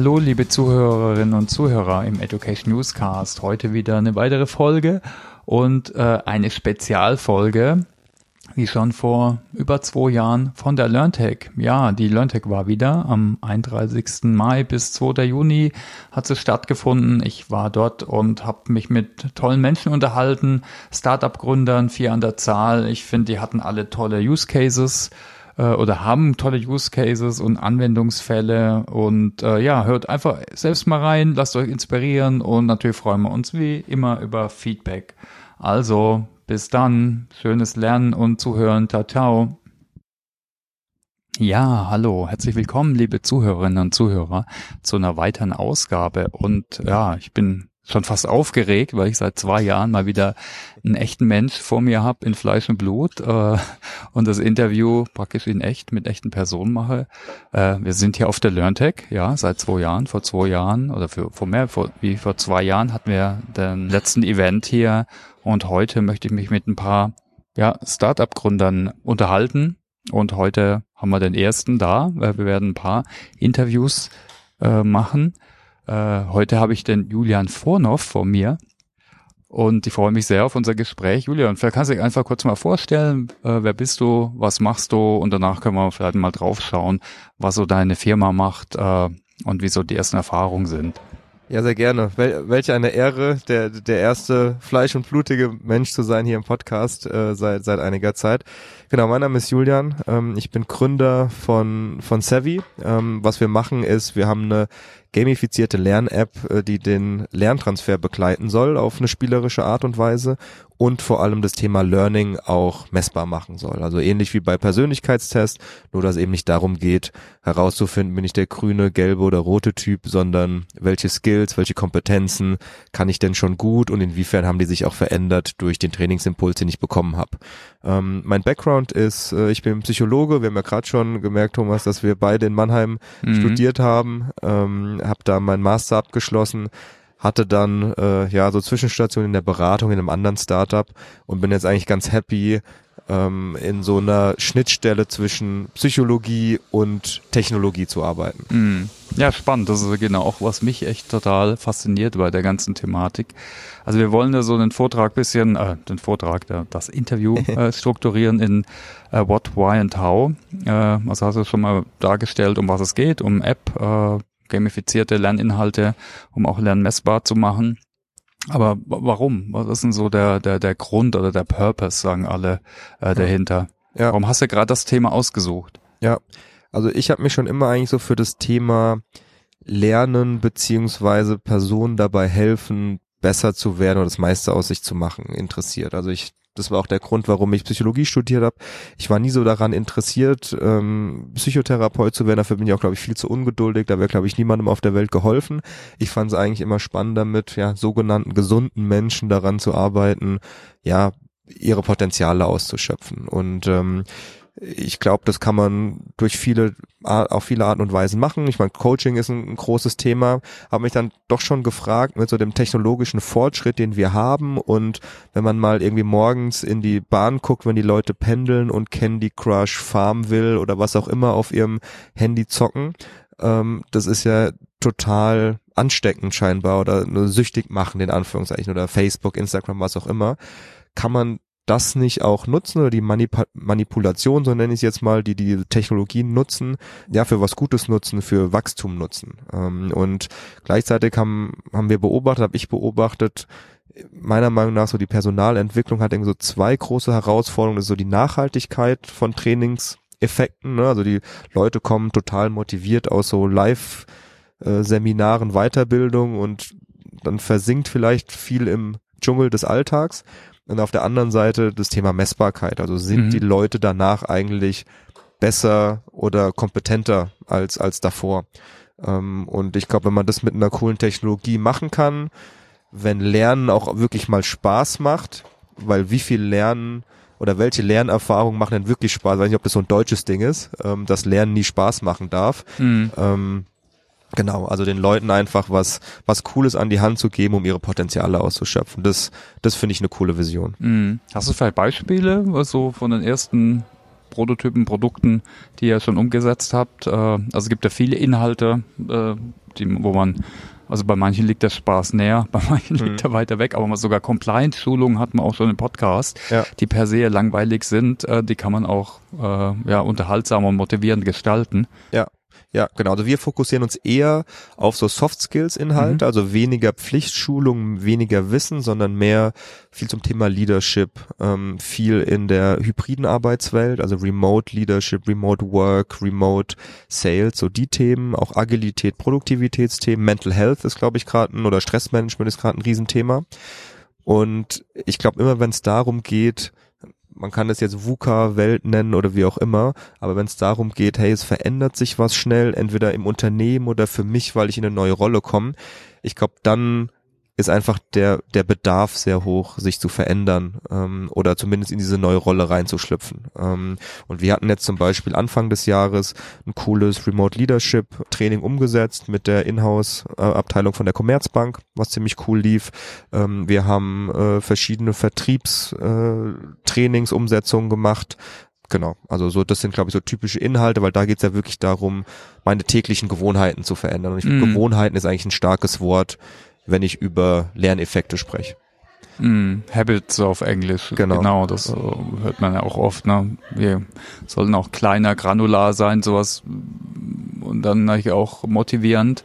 Hallo, liebe Zuhörerinnen und Zuhörer im Education Newscast. Heute wieder eine weitere Folge und äh, eine Spezialfolge, wie schon vor über zwei Jahren von der LearnTech. Ja, die LearnTech war wieder am 31. Mai bis 2. Juni hat sie stattgefunden. Ich war dort und habe mich mit tollen Menschen unterhalten, Startup-Gründern, vier an der Zahl. Ich finde, die hatten alle tolle Use Cases äh, oder haben tolle Use Cases und Anwendungsfälle und äh, ja, hört einfach selbst mal rein, lasst euch inspirieren und natürlich freuen wir uns wie immer über Feedback. Also, bis dann, schönes Lernen und Zuhören, ciao. Ja, hallo, herzlich willkommen, liebe Zuhörerinnen und Zuhörer, zu einer weiteren Ausgabe. Und ja, ich bin schon fast aufgeregt, weil ich seit zwei Jahren mal wieder einen echten Mensch vor mir habe in Fleisch und Blut äh, und das Interview praktisch in echt mit echten Personen mache. Äh, wir sind hier auf der LearnTech, ja, seit zwei Jahren. Vor zwei Jahren oder für, vor mehr vor, wie vor zwei Jahren hatten wir den letzten Event hier und heute möchte ich mich mit ein paar ja, Startup-Gründern unterhalten. Und heute haben wir den ersten da. Wir werden ein paar Interviews äh, machen. Äh, heute habe ich den Julian Vornoff vor mir und ich freue mich sehr auf unser Gespräch. Julian, vielleicht kannst du dich einfach kurz mal vorstellen, äh, wer bist du, was machst du und danach können wir vielleicht mal drauf schauen, was so deine Firma macht äh, und wie so die ersten Erfahrungen sind. Ja, sehr gerne. Wel welche eine Ehre, der, der erste fleisch- und blutige Mensch zu sein hier im Podcast äh, seit, seit einiger Zeit. Genau, mein Name ist Julian. Ähm, ich bin Gründer von, von Savvy. Ähm, was wir machen ist, wir haben eine gamifizierte Lern-App, äh, die den Lerntransfer begleiten soll auf eine spielerische Art und Weise und vor allem das Thema Learning auch messbar machen soll. Also ähnlich wie bei Persönlichkeitstests, nur dass es eben nicht darum geht, herauszufinden, bin ich der grüne, gelbe oder rote Typ, sondern welche Skills, welche Kompetenzen kann ich denn schon gut und inwiefern haben die sich auch verändert durch den Trainingsimpuls, den ich bekommen habe. Ähm, mein Background ist, äh, ich bin Psychologe, wir haben ja gerade schon gemerkt, Thomas, dass wir beide in Mannheim mhm. studiert haben, ähm, habe da meinen Master abgeschlossen, hatte dann äh, ja so Zwischenstationen in der Beratung in einem anderen Startup und bin jetzt eigentlich ganz happy ähm, in so einer Schnittstelle zwischen Psychologie und Technologie zu arbeiten. Mm. Ja, spannend. Das ist genau auch, was mich echt total fasziniert bei der ganzen Thematik. Also wir wollen ja so einen Vortrag bisschen, äh, den Vortrag, das Interview äh, strukturieren in äh, What, Why and How. Äh, also hast du schon mal dargestellt, um was es geht, um App, äh, gamifizierte Lerninhalte, um auch Lernen messbar zu machen. Aber warum? Was ist denn so der, der, der Grund oder der Purpose, sagen alle äh, dahinter? Ja. Warum hast du gerade das Thema ausgesucht? Ja, also ich habe mich schon immer eigentlich so für das Thema Lernen beziehungsweise Personen dabei helfen, besser zu werden oder das meiste aus sich zu machen, interessiert. Also ich das war auch der Grund, warum ich Psychologie studiert habe. Ich war nie so daran interessiert, ähm, Psychotherapeut zu werden. Dafür bin ich auch, glaube ich, viel zu ungeduldig. Da wäre, glaube ich, niemandem auf der Welt geholfen. Ich fand es eigentlich immer spannend damit, ja, sogenannten gesunden Menschen daran zu arbeiten, ja, ihre Potenziale auszuschöpfen. Und ähm, ich glaube, das kann man durch viele, auf viele Arten und Weisen machen. Ich meine, Coaching ist ein, großes Thema, habe mich dann doch schon gefragt mit so dem technologischen Fortschritt, den wir haben. Und wenn man mal irgendwie morgens in die Bahn guckt, wenn die Leute pendeln und Candy Crush, Farmville oder was auch immer auf ihrem Handy zocken, ähm, das ist ja total ansteckend scheinbar oder nur süchtig machen in Anführungszeichen oder Facebook, Instagram, was auch immer. Kann man das nicht auch nutzen oder die Manip Manipulation, so nenne ich es jetzt mal, die die Technologien nutzen, ja, für was Gutes nutzen, für Wachstum nutzen. Ähm, und gleichzeitig haben, haben wir beobachtet, habe ich beobachtet, meiner Meinung nach so die Personalentwicklung hat irgendwie so zwei große Herausforderungen, das ist so die Nachhaltigkeit von Trainingseffekten, ne? also die Leute kommen total motiviert aus so Live- äh, Weiterbildung und dann versinkt vielleicht viel im Dschungel des Alltags. Und auf der anderen Seite das Thema Messbarkeit. Also sind mhm. die Leute danach eigentlich besser oder kompetenter als, als davor? Ähm, und ich glaube, wenn man das mit einer coolen Technologie machen kann, wenn Lernen auch wirklich mal Spaß macht, weil wie viel Lernen oder welche Lernerfahrungen machen denn wirklich Spaß? Ich weiß nicht, ob das so ein deutsches Ding ist, ähm, dass Lernen nie Spaß machen darf. Mhm. Ähm, Genau, also den Leuten einfach was, was Cooles an die Hand zu geben, um ihre Potenziale auszuschöpfen. Das, das finde ich eine coole Vision. Mhm. Hast du vielleicht Beispiele, so von den ersten Prototypen, Produkten, die ihr schon umgesetzt habt? Äh, also es gibt ja viele Inhalte, äh, die, wo man also bei manchen liegt der Spaß näher, bei manchen mhm. liegt er weiter weg, aber sogar Compliance-Schulungen hat man auch schon im Podcast, ja. die per se langweilig sind, äh, die kann man auch ja, unterhaltsam und motivierend gestalten. Ja. Ja, genau. Also wir fokussieren uns eher auf so Soft Skills Inhalte, mhm. also weniger Pflichtschulung, weniger Wissen, sondern mehr viel zum Thema Leadership, ähm, viel in der hybriden Arbeitswelt, also Remote Leadership, Remote Work, Remote Sales, so die Themen, auch Agilität, Produktivitätsthemen, Mental Health ist, glaube ich, gerade ein, oder Stressmanagement ist gerade ein Riesenthema. Und ich glaube immer, wenn es darum geht, man kann es jetzt VUCA-Welt nennen oder wie auch immer, aber wenn es darum geht, hey, es verändert sich was schnell, entweder im Unternehmen oder für mich, weil ich in eine neue Rolle komme, ich glaube, dann ist einfach der, der Bedarf sehr hoch, sich zu verändern ähm, oder zumindest in diese neue Rolle reinzuschlüpfen. Ähm, und wir hatten jetzt zum Beispiel Anfang des Jahres ein cooles Remote Leadership Training umgesetzt mit der Inhouse-Abteilung von der Commerzbank, was ziemlich cool lief. Ähm, wir haben äh, verschiedene Vertriebstrainingsumsetzungen äh, gemacht, Genau, also so das sind glaube ich so typische Inhalte, weil da geht's ja wirklich darum, meine täglichen Gewohnheiten zu verändern. Und ich finde, mm. Gewohnheiten ist eigentlich ein starkes Wort, wenn ich über Lerneffekte spreche. Mm, Habits auf Englisch. Genau. genau, das äh, hört man ja auch oft. Ne? Wir sollen auch kleiner, granular sein, sowas und dann natürlich auch motivierend.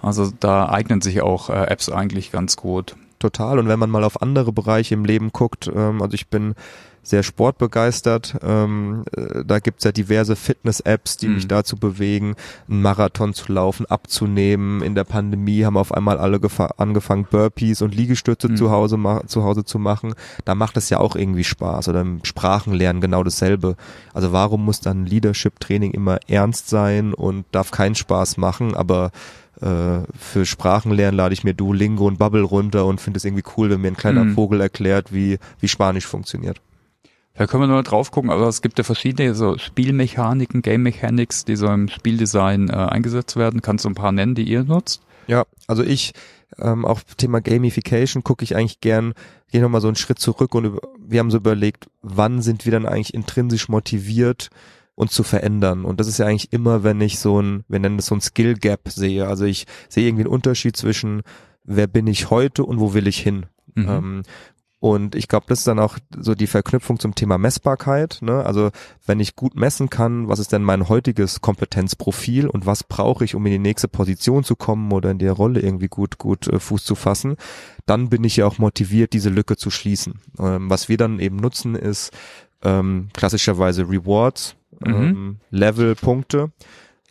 Also da eignen sich auch äh, Apps eigentlich ganz gut. Total. Und wenn man mal auf andere Bereiche im Leben guckt, ähm, also ich bin sehr sportbegeistert. Ähm, äh, da gibt's ja diverse Fitness-Apps, die mhm. mich dazu bewegen, einen Marathon zu laufen, abzunehmen. In der Pandemie haben auf einmal alle angefangen, Burpees und Liegestütze mhm. zu, Hause zu Hause zu machen. Da macht es ja auch irgendwie Spaß. Oder im Sprachenlernen genau dasselbe. Also warum muss dann Leadership-Training immer ernst sein und darf keinen Spaß machen, aber äh, für Sprachenlernen lade ich mir Duolingo und Bubble runter und finde es irgendwie cool, wenn mir ein kleiner mhm. Vogel erklärt, wie, wie Spanisch funktioniert. Da können wir nur drauf gucken, aber es gibt ja verschiedene so Spielmechaniken, Game Mechanics, die so im Spieldesign äh, eingesetzt werden. Kannst du ein paar nennen, die ihr nutzt? Ja, also ich, ähm, auch Thema Gamification gucke ich eigentlich gern, gehe nochmal so einen Schritt zurück und wir haben so überlegt, wann sind wir dann eigentlich intrinsisch motiviert, uns zu verändern. Und das ist ja eigentlich immer, wenn ich so ein, wir nennen das so ein Skill Gap sehe. Also ich sehe irgendwie einen Unterschied zwischen, wer bin ich heute und wo will ich hin. Mhm. Ähm, und ich glaube, das ist dann auch so die Verknüpfung zum Thema Messbarkeit. Ne? Also wenn ich gut messen kann, was ist denn mein heutiges Kompetenzprofil und was brauche ich, um in die nächste Position zu kommen oder in der Rolle irgendwie gut gut äh, Fuß zu fassen, dann bin ich ja auch motiviert, diese Lücke zu schließen. Ähm, was wir dann eben nutzen, ist ähm, klassischerweise Rewards, mhm. ähm, Level-Punkte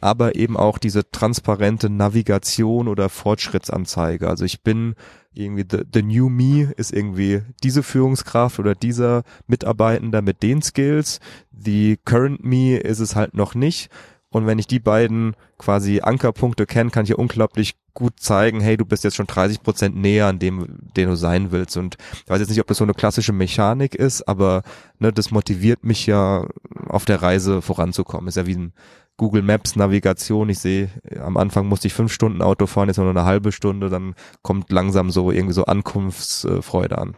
aber eben auch diese transparente Navigation oder Fortschrittsanzeige. Also ich bin irgendwie the, the new me ist irgendwie diese Führungskraft oder dieser Mitarbeitender mit den Skills. The current me ist es halt noch nicht. Und wenn ich die beiden quasi Ankerpunkte kenne, kann ich ja unglaublich gut zeigen, hey, du bist jetzt schon 30 Prozent näher an dem, den du sein willst. Und ich weiß jetzt nicht, ob das so eine klassische Mechanik ist, aber ne, das motiviert mich ja auf der Reise voranzukommen. Ist ja wie ein Google Maps Navigation. Ich sehe, am Anfang musste ich fünf Stunden Auto fahren, jetzt nur eine halbe Stunde, dann kommt langsam so irgendwie so Ankunftsfreude an.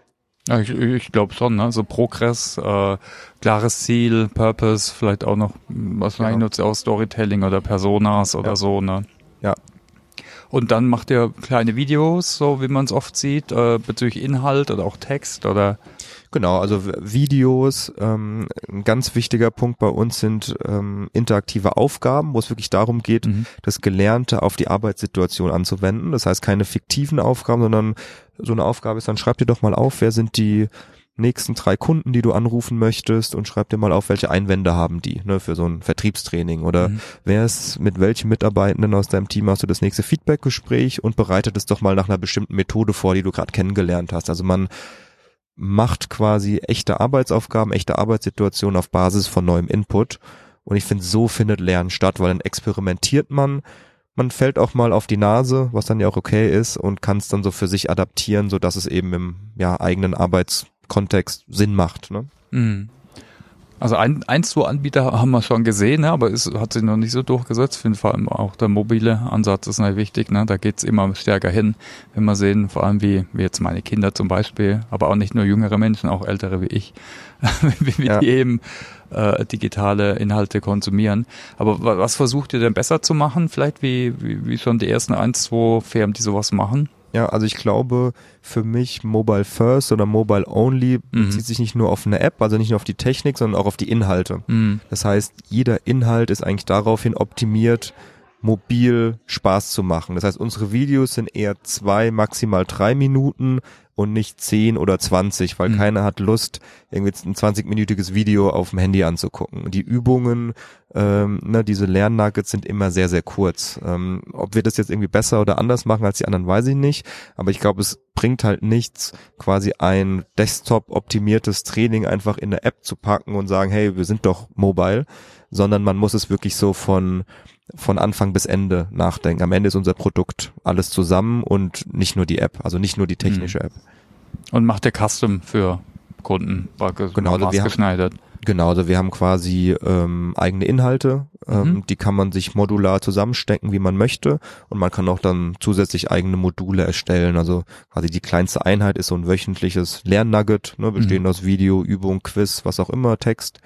Ja, ich, ich glaube schon, ne? So Progress, äh, klares Ziel, Purpose, vielleicht auch noch, was man genau. nutzt, auch Storytelling oder Personas oder ja. so, ne? Ja. Und dann macht ihr kleine Videos, so wie man es oft sieht, äh, bezüglich Inhalt oder auch Text oder Genau, also Videos, ähm, ein ganz wichtiger Punkt bei uns sind ähm, interaktive Aufgaben, wo es wirklich darum geht, mhm. das Gelernte auf die Arbeitssituation anzuwenden. Das heißt keine fiktiven Aufgaben, sondern so eine Aufgabe ist dann, schreib dir doch mal auf, wer sind die nächsten drei Kunden, die du anrufen möchtest und schreib dir mal auf, welche Einwände haben die ne, für so ein Vertriebstraining oder mhm. wer ist mit welchen Mitarbeitenden aus deinem Team hast du das nächste Feedbackgespräch und bereitet es doch mal nach einer bestimmten Methode vor, die du gerade kennengelernt hast. Also man macht quasi echte Arbeitsaufgaben, echte Arbeitssituationen auf Basis von neuem Input. Und ich finde, so findet Lernen statt, weil dann experimentiert man, man fällt auch mal auf die Nase, was dann ja auch okay ist und kann es dann so für sich adaptieren, so dass es eben im ja, eigenen Arbeitskontext Sinn macht. Ne? Mhm. Also ein, ein, zwei Anbieter haben wir schon gesehen, ne, aber es hat sich noch nicht so durchgesetzt. Ich finde vor allem auch der mobile Ansatz ist halt wichtig. Ne? Da geht's immer stärker hin, wenn wir sehen, vor allem wie, wie jetzt meine Kinder zum Beispiel, aber auch nicht nur jüngere Menschen, auch ältere wie ich, wie ja. die eben äh, digitale Inhalte konsumieren. Aber was versucht ihr denn besser zu machen? Vielleicht wie, wie, wie schon die ersten ein, zwei Firmen, die sowas machen? Ja, also ich glaube, für mich Mobile First oder Mobile Only mhm. bezieht sich nicht nur auf eine App, also nicht nur auf die Technik, sondern auch auf die Inhalte. Mhm. Das heißt, jeder Inhalt ist eigentlich daraufhin optimiert, mobil Spaß zu machen. Das heißt, unsere Videos sind eher zwei, maximal drei Minuten und nicht zehn oder zwanzig, weil mhm. keiner hat Lust, irgendwie ein 20-minütiges Video auf dem Handy anzugucken. Die Übungen, ähm, ne, diese Lernnuggets sind immer sehr, sehr kurz. Ähm, ob wir das jetzt irgendwie besser oder anders machen als die anderen, weiß ich nicht. Aber ich glaube, es bringt halt nichts, quasi ein Desktop-optimiertes Training einfach in eine App zu packen und sagen, hey, wir sind doch mobile, sondern man muss es wirklich so von von Anfang bis Ende nachdenken. Am Ende ist unser Produkt alles zusammen und nicht nur die App, also nicht nur die technische mhm. App. Und macht der Custom für Kunden, genau, also wir haben, genau, also wir haben quasi ähm, eigene Inhalte, ähm, mhm. die kann man sich modular zusammenstecken, wie man möchte und man kann auch dann zusätzlich eigene Module erstellen. Also quasi die kleinste Einheit ist so ein wöchentliches Lernnugget, ne, bestehend mhm. aus Video, Übung, Quiz, was auch immer, Text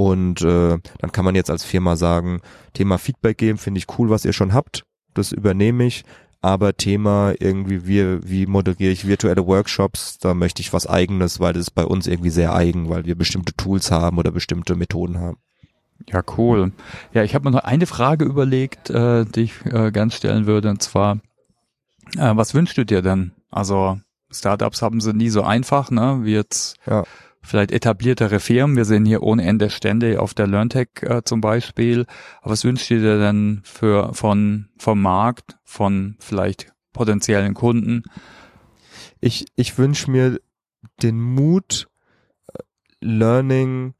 und äh, dann kann man jetzt als Firma sagen, Thema Feedback geben, finde ich cool, was ihr schon habt. Das übernehme ich. Aber Thema irgendwie, wie, wie moderiere ich virtuelle Workshops, da möchte ich was eigenes, weil das ist bei uns irgendwie sehr eigen, weil wir bestimmte Tools haben oder bestimmte Methoden haben. Ja, cool. Ja, ich habe mir noch eine Frage überlegt, äh, die ich äh, ganz stellen würde, und zwar, äh, was wünschst du dir denn? Also Startups haben sie nie so einfach, ne? Wie jetzt ja vielleicht etabliertere Firmen. Wir sehen hier ohne Ende Stände auf der LearnTech äh, zum Beispiel. Aber was wünscht ihr denn für, von, vom Markt, von vielleicht potenziellen Kunden? Ich, ich wünsche mir den Mut, äh, Learning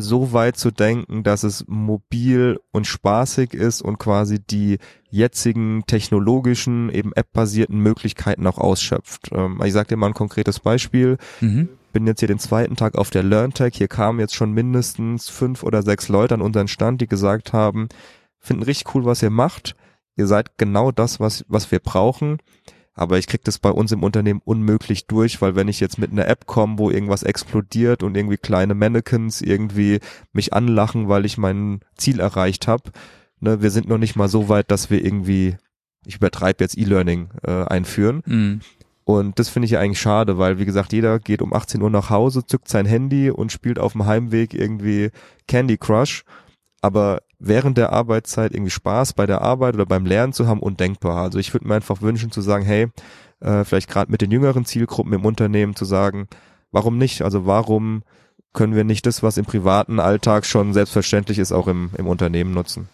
so weit zu denken, dass es mobil und spaßig ist und quasi die jetzigen technologischen, eben app-basierten Möglichkeiten auch ausschöpft. Ähm, ich sage dir mal ein konkretes Beispiel. Mhm bin jetzt hier den zweiten Tag auf der LearnTech. Hier kamen jetzt schon mindestens fünf oder sechs Leute an unseren Stand, die gesagt haben, finden richtig cool, was ihr macht. Ihr seid genau das, was, was wir brauchen. Aber ich krieg das bei uns im Unternehmen unmöglich durch, weil wenn ich jetzt mit einer App komme, wo irgendwas explodiert und irgendwie kleine Mannequins irgendwie mich anlachen, weil ich mein Ziel erreicht habe, ne, wir sind noch nicht mal so weit, dass wir irgendwie, ich übertreibe jetzt E-Learning äh, einführen. Mhm. Und das finde ich ja eigentlich schade, weil wie gesagt, jeder geht um 18 Uhr nach Hause, zückt sein Handy und spielt auf dem Heimweg irgendwie Candy Crush. Aber während der Arbeitszeit irgendwie Spaß bei der Arbeit oder beim Lernen zu haben, undenkbar. Also ich würde mir einfach wünschen zu sagen, hey, äh, vielleicht gerade mit den jüngeren Zielgruppen im Unternehmen zu sagen, warum nicht? Also warum können wir nicht das, was im privaten Alltag schon selbstverständlich ist, auch im, im Unternehmen nutzen?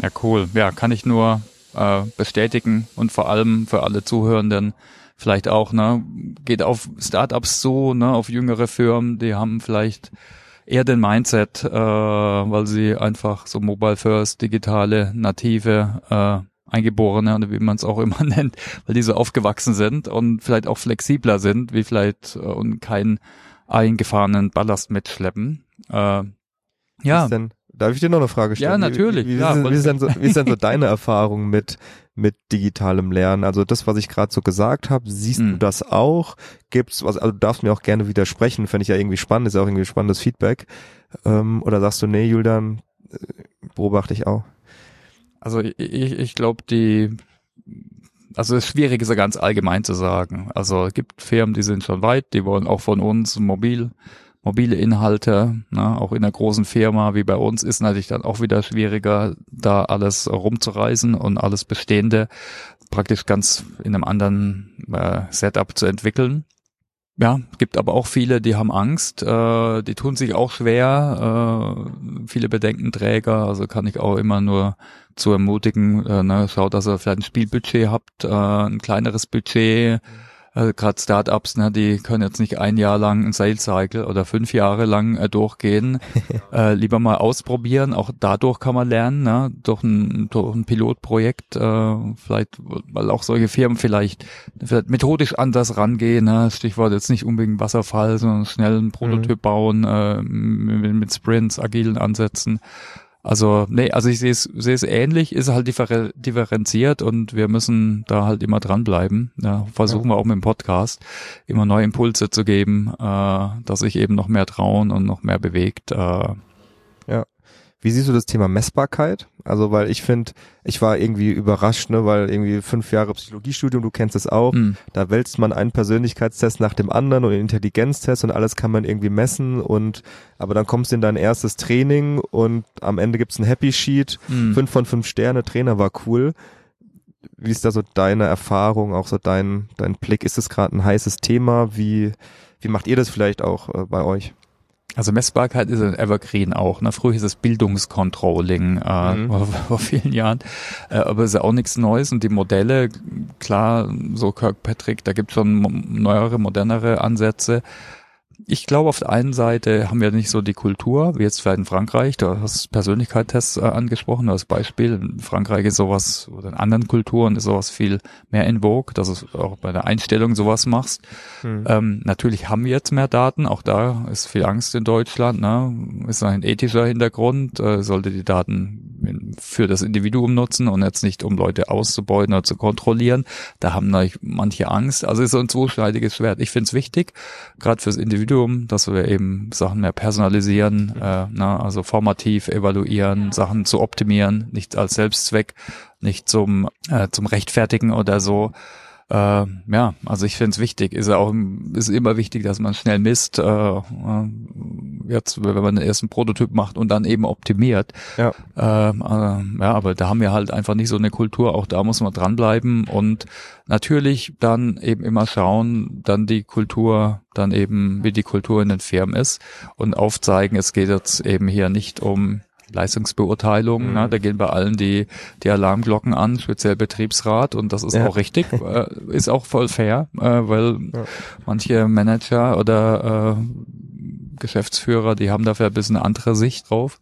Ja, cool. Ja, kann ich nur äh, bestätigen und vor allem für alle Zuhörenden, vielleicht auch, ne, geht auf Startups so, ne, auf jüngere Firmen, die haben vielleicht eher den Mindset, äh, weil sie einfach so Mobile First, digitale, native, äh, Eingeborene oder wie man es auch immer nennt, weil die so aufgewachsen sind und vielleicht auch flexibler sind, wie vielleicht äh, und keinen eingefahrenen Ballast mitschleppen. Äh, ja. Denn, darf ich dir noch eine Frage stellen? Ja, natürlich. Wie, wie, ja, wie, wie, ist denn so, wie ist denn so deine Erfahrung mit mit digitalem Lernen. Also das, was ich gerade so gesagt habe, siehst mhm. du das auch? Gibt's was, also du darfst mir auch gerne widersprechen, fände ich ja irgendwie spannend, ist ja auch irgendwie spannendes Feedback. Ähm, oder sagst du, nee, Julian, äh, beobachte ich auch? Also ich, ich glaube, die also es ist schwierig, ist ja ganz allgemein zu sagen. Also es gibt Firmen, die sind schon weit, die wollen auch von uns mobil mobile Inhalte, ne, auch in einer großen Firma wie bei uns, ist natürlich dann auch wieder schwieriger, da alles rumzureisen und alles Bestehende praktisch ganz in einem anderen äh, Setup zu entwickeln. Ja, gibt aber auch viele, die haben Angst, äh, die tun sich auch schwer, äh, viele Bedenkenträger, also kann ich auch immer nur zu ermutigen, äh, ne, schaut, dass ihr vielleicht ein Spielbudget habt, äh, ein kleineres Budget, Also gerade Startups, ne, die können jetzt nicht ein Jahr lang ein Sales Cycle oder fünf Jahre lang äh, durchgehen. äh, lieber mal ausprobieren. Auch dadurch kann man lernen, ne, durch ein, durch ein Pilotprojekt, äh, vielleicht, weil auch solche Firmen vielleicht, vielleicht methodisch anders rangehen. Ne? Stichwort jetzt nicht unbedingt Wasserfall, sondern schnell einen Prototyp mhm. bauen äh, mit, mit Sprints, agilen Ansätzen. Also, nee, also ich sehe es, sehe es ähnlich, ist halt differ differenziert und wir müssen da halt immer dranbleiben. Ja, versuchen ja. wir auch mit dem Podcast immer neue Impulse zu geben, äh, dass sich eben noch mehr trauen und noch mehr bewegt. Äh, wie siehst du das Thema Messbarkeit? Also, weil ich finde, ich war irgendwie überrascht, ne, weil irgendwie fünf Jahre Psychologiestudium, du kennst es auch, mhm. da wälzt man einen Persönlichkeitstest nach dem anderen und einen Intelligenztest und alles kann man irgendwie messen und aber dann kommst du in dein erstes Training und am Ende gibt's ein Happy Sheet, mhm. fünf von fünf Sterne, Trainer war cool. Wie ist da so deine Erfahrung, auch so dein, dein Blick? Ist es gerade ein heißes Thema? Wie, wie macht ihr das vielleicht auch äh, bei euch? Also Messbarkeit ist ein Evergreen auch. Ne? Früher hieß es Bildungscontrolling äh, mhm. vor, vor, vielen Jahren, äh, aber ist ja auch nichts Neues. Und die Modelle, klar, so Kirkpatrick, da gibt es schon neuere, modernere Ansätze ich glaube, auf der einen Seite haben wir nicht so die Kultur, wie jetzt vielleicht in Frankreich. Du hast Persönlichkeitstests äh, angesprochen als Beispiel. In Frankreich ist sowas, oder in anderen Kulturen ist sowas viel mehr in Vogue, dass du auch bei der Einstellung sowas machst. Hm. Ähm, natürlich haben wir jetzt mehr Daten. Auch da ist viel Angst in Deutschland. Ne? Ist ein ethischer Hintergrund. Äh, sollte die Daten für das Individuum nutzen und jetzt nicht, um Leute auszubeuten oder zu kontrollieren. Da haben manche Angst. Also ist so ein zweischneidiges Schwert. Ich finde es wichtig, gerade fürs Individuum Individuum, dass wir eben Sachen mehr personalisieren, äh, na, also formativ evaluieren, Sachen zu optimieren, nicht als Selbstzweck, nicht zum, äh, zum Rechtfertigen oder so. Äh, ja, also ich finde es wichtig. Ist ja auch ist immer wichtig, dass man schnell misst. Äh, äh, jetzt, wenn man den ersten Prototyp macht und dann eben optimiert. Ja. Äh, äh, ja, aber da haben wir halt einfach nicht so eine Kultur. Auch da muss man dranbleiben und natürlich dann eben immer schauen, dann die Kultur, dann eben wie die Kultur in den Firmen ist und aufzeigen. Es geht jetzt eben hier nicht um Leistungsbeurteilung. Ne? Mhm. Ne? Da gehen bei allen die, die Alarmglocken an, speziell Betriebsrat und das ist ja. auch richtig, äh, ist auch voll fair, äh, weil ja. manche Manager oder äh, Geschäftsführer, die haben dafür ein bisschen eine andere Sicht drauf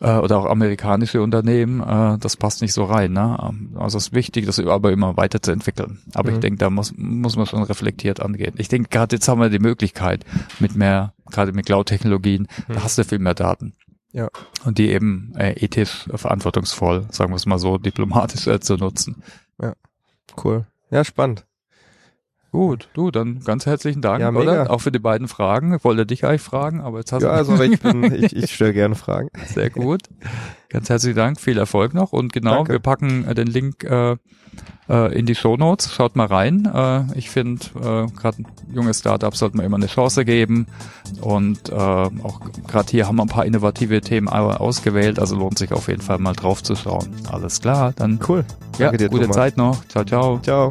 äh, oder auch amerikanische Unternehmen, äh, das passt nicht so rein. Ne? Also es ist wichtig, das aber immer weiterzuentwickeln. Aber mhm. ich denke, da muss, muss man schon reflektiert angehen. Ich denke, gerade jetzt haben wir die Möglichkeit mit mehr, gerade mit Cloud-Technologien, mhm. da hast du viel mehr Daten. Ja. Und die eben äh, ethisch verantwortungsvoll, sagen wir es mal so, diplomatisch äh, zu nutzen. Ja, cool. Ja, spannend. Gut, du, dann ganz herzlichen Dank, ja, oder? Auch für die beiden Fragen. Ich wollte dich eigentlich fragen, aber jetzt hast ja, du... Ja, also ich, bin, ich, ich stelle gerne Fragen. Sehr gut. Ganz herzlichen Dank, viel Erfolg noch. Und genau, Danke. wir packen äh, den Link äh, äh, in die Show Notes. Schaut mal rein. Äh, ich finde, äh, gerade junge Startups sollte man immer eine Chance geben. Und äh, auch gerade hier haben wir ein paar innovative Themen ausgewählt. Also lohnt sich auf jeden Fall mal drauf zu schauen. Alles klar, dann cool. Danke ja, dir, gute Thomas. Zeit noch. Ciao, ciao. Ciao.